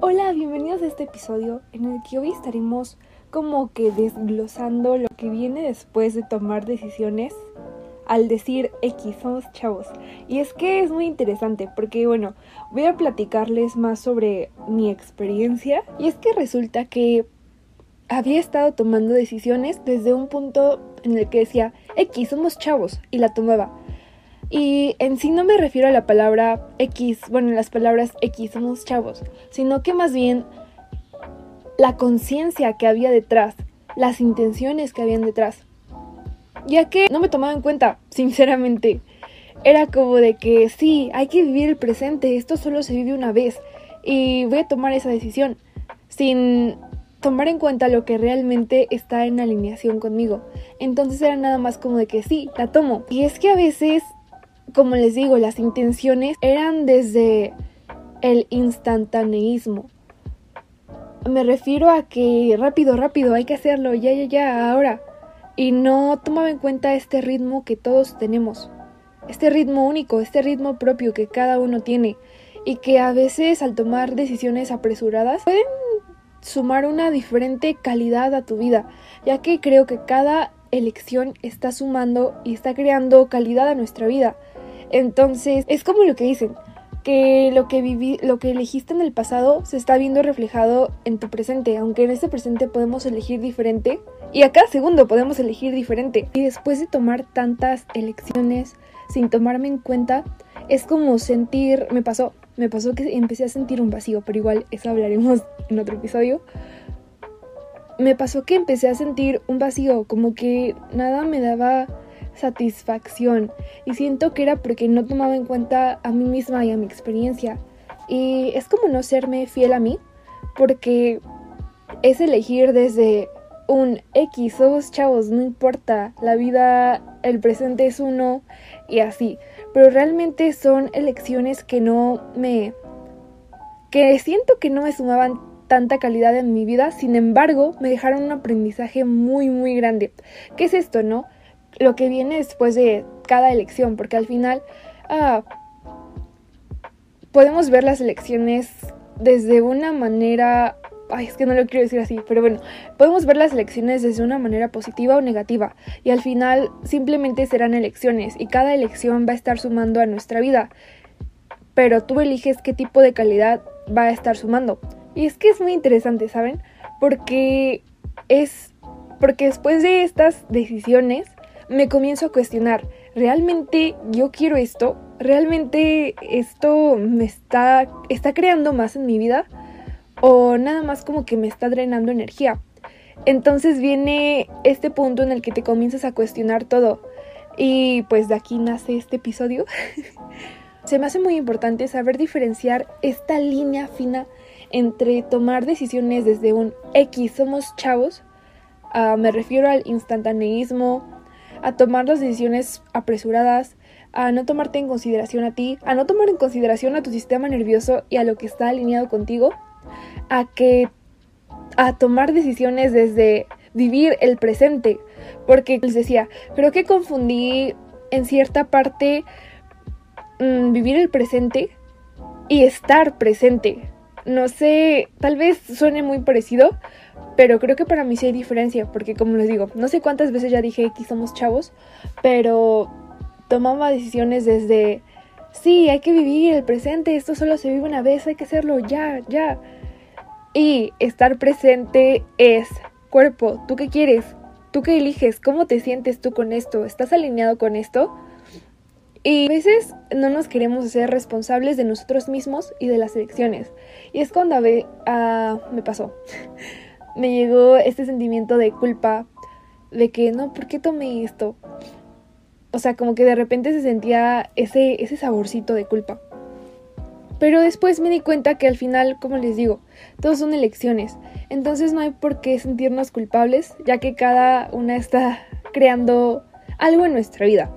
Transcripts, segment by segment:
Hola, bienvenidos a este episodio en el que hoy estaremos como que desglosando lo que viene después de tomar decisiones al decir X, somos chavos. Y es que es muy interesante porque, bueno, voy a platicarles más sobre mi experiencia. Y es que resulta que había estado tomando decisiones desde un punto en el que decía X, somos chavos, y la tomaba. Y en sí no me refiero a la palabra X, bueno, las palabras X, somos chavos, sino que más bien la conciencia que había detrás, las intenciones que habían detrás. Ya que no me tomaba en cuenta, sinceramente. Era como de que sí, hay que vivir el presente, esto solo se vive una vez y voy a tomar esa decisión sin tomar en cuenta lo que realmente está en alineación conmigo. Entonces era nada más como de que sí, la tomo. Y es que a veces como les digo, las intenciones eran desde el instantaneísmo. Me refiero a que rápido, rápido, hay que hacerlo, ya, ya, ya, ahora. Y no tomaba en cuenta este ritmo que todos tenemos. Este ritmo único, este ritmo propio que cada uno tiene. Y que a veces al tomar decisiones apresuradas pueden sumar una diferente calidad a tu vida. Ya que creo que cada elección está sumando y está creando calidad a nuestra vida. Entonces, es como lo que dicen, que lo que viví, lo que elegiste en el pasado se está viendo reflejado en tu presente, aunque en este presente podemos elegir diferente y a cada segundo podemos elegir diferente. Y después de tomar tantas elecciones sin tomarme en cuenta, es como sentir, me pasó, me pasó que empecé a sentir un vacío, pero igual eso hablaremos en otro episodio. Me pasó que empecé a sentir un vacío, como que nada me daba satisfacción y siento que era porque no tomaba en cuenta a mí misma y a mi experiencia. Y es como no serme fiel a mí porque es elegir desde un X, somos chavos, no importa, la vida, el presente es uno y así. Pero realmente son elecciones que no me... que siento que no me sumaban tanta calidad en mi vida, sin embargo me dejaron un aprendizaje muy muy grande. ¿Qué es esto, no? Lo que viene después de cada elección, porque al final ah, podemos ver las elecciones desde una manera... Ay, es que no lo quiero decir así, pero bueno, podemos ver las elecciones desde una manera positiva o negativa y al final simplemente serán elecciones y cada elección va a estar sumando a nuestra vida, pero tú eliges qué tipo de calidad va a estar sumando. Y es que es muy interesante, ¿saben? Porque es porque después de estas decisiones me comienzo a cuestionar, ¿realmente yo quiero esto? ¿Realmente esto me está, está creando más en mi vida? ¿O nada más como que me está drenando energía? Entonces viene este punto en el que te comienzas a cuestionar todo. Y pues de aquí nace este episodio. Se me hace muy importante saber diferenciar esta línea fina entre tomar decisiones desde un X, somos chavos, ah, me refiero al instantaneísmo, a tomar las decisiones apresuradas, a no tomarte en consideración a ti, a no tomar en consideración a tu sistema nervioso y a lo que está alineado contigo, a que a tomar decisiones desde vivir el presente, porque les decía, creo que confundí en cierta parte mm, vivir el presente y estar presente. No sé, tal vez suene muy parecido, pero creo que para mí sí hay diferencia, porque como les digo, no sé cuántas veces ya dije que somos chavos, pero tomaba decisiones desde, sí, hay que vivir el presente, esto solo se vive una vez, hay que hacerlo ya, ya. Y estar presente es cuerpo, ¿tú qué quieres? ¿Tú qué eliges? ¿Cómo te sientes tú con esto? ¿Estás alineado con esto? Y a veces no nos queremos ser responsables de nosotros mismos y de las elecciones. Y es cuando a ah, me pasó me llegó este sentimiento de culpa, de que no, ¿por qué tomé esto? O sea, como que de repente se sentía ese, ese saborcito de culpa. Pero después me di cuenta que al final, como les digo, todos son elecciones. Entonces no hay por qué sentirnos culpables, ya que cada una está creando algo en nuestra vida.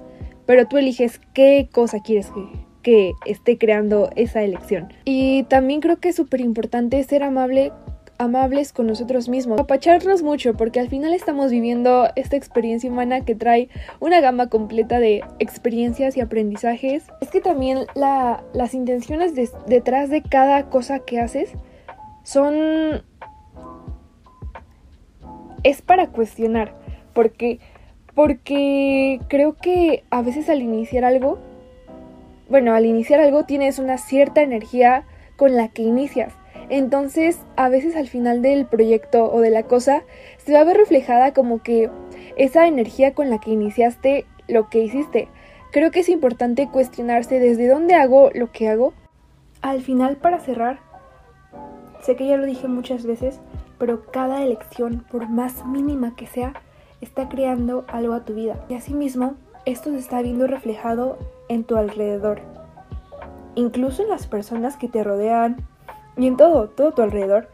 Pero tú eliges qué cosa quieres que, que esté creando esa elección. Y también creo que es súper importante ser amable amables con nosotros mismos, apacharnos mucho porque al final estamos viviendo esta experiencia humana que trae una gama completa de experiencias y aprendizajes. Es que también las intenciones detrás de cada cosa que haces son... es para cuestionar, porque porque creo que a veces al iniciar algo, bueno, al iniciar algo tienes una cierta energía con la que inicias. Entonces, a veces al final del proyecto o de la cosa, se va a ver reflejada como que esa energía con la que iniciaste lo que hiciste. Creo que es importante cuestionarse desde dónde hago lo que hago. Al final, para cerrar, sé que ya lo dije muchas veces, pero cada elección, por más mínima que sea, está creando algo a tu vida. Y asimismo, esto se está viendo reflejado en tu alrededor. Incluso en las personas que te rodean y en todo, todo tu alrededor,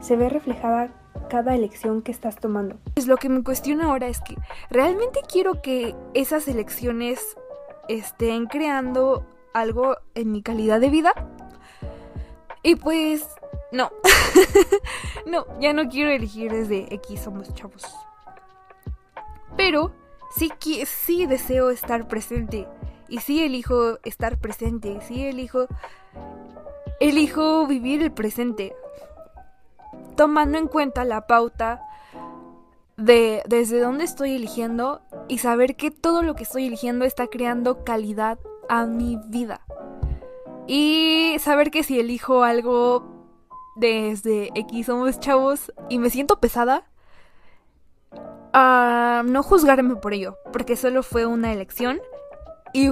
se ve reflejada cada elección que estás tomando. Pues lo que me cuestiona ahora es que realmente quiero que esas elecciones estén creando algo en mi calidad de vida. Y pues no. no, ya no quiero elegir desde X somos chavos. Pero sí, sí deseo estar presente. Y sí elijo estar presente. Sí elijo. Elijo vivir el presente. Tomando en cuenta la pauta de desde dónde estoy eligiendo y saber que todo lo que estoy eligiendo está creando calidad a mi vida. Y saber que si elijo algo desde X somos chavos y me siento pesada, a no juzgarme por ello, porque solo fue una elección y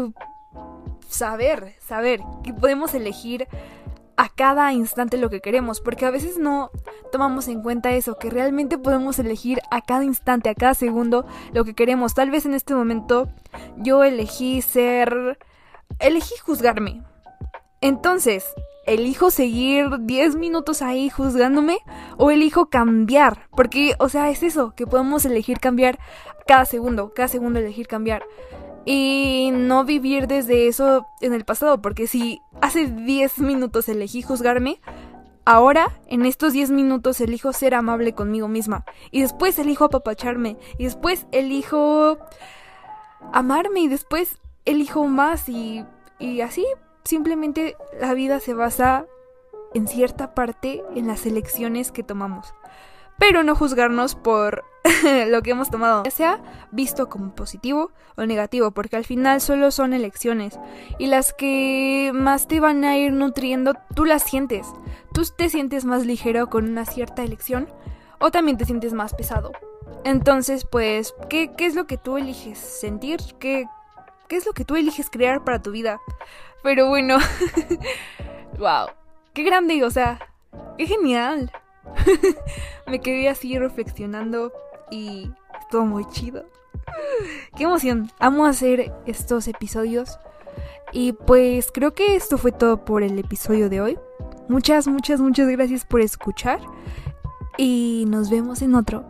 saber, saber que podemos elegir a cada instante lo que queremos, porque a veces no tomamos en cuenta eso, que realmente podemos elegir a cada instante, a cada segundo lo que queremos. Tal vez en este momento yo elegí ser... elegí juzgarme. Entonces, elijo seguir 10 minutos ahí juzgándome o elijo cambiar. Porque, o sea, es eso, que podemos elegir cambiar cada segundo, cada segundo elegir cambiar. Y no vivir desde eso en el pasado, porque si hace 10 minutos elegí juzgarme, ahora en estos 10 minutos elijo ser amable conmigo misma. Y después elijo apapacharme. Y después elijo amarme. Y después elijo más. Y, y así Simplemente la vida se basa en cierta parte en las elecciones que tomamos. Pero no juzgarnos por lo que hemos tomado, ya sea visto como positivo o negativo, porque al final solo son elecciones. Y las que más te van a ir nutriendo, tú las sientes. Tú te sientes más ligero con una cierta elección o también te sientes más pesado. Entonces, pues, ¿qué, qué es lo que tú eliges sentir? ¿Qué, ¿Qué es lo que tú eliges crear para tu vida? Pero bueno, wow, qué grande, o sea, qué genial. Me quedé así reflexionando y estuvo muy chido. Qué emoción, amo hacer estos episodios. Y pues creo que esto fue todo por el episodio de hoy. Muchas, muchas, muchas gracias por escuchar. Y nos vemos en otro.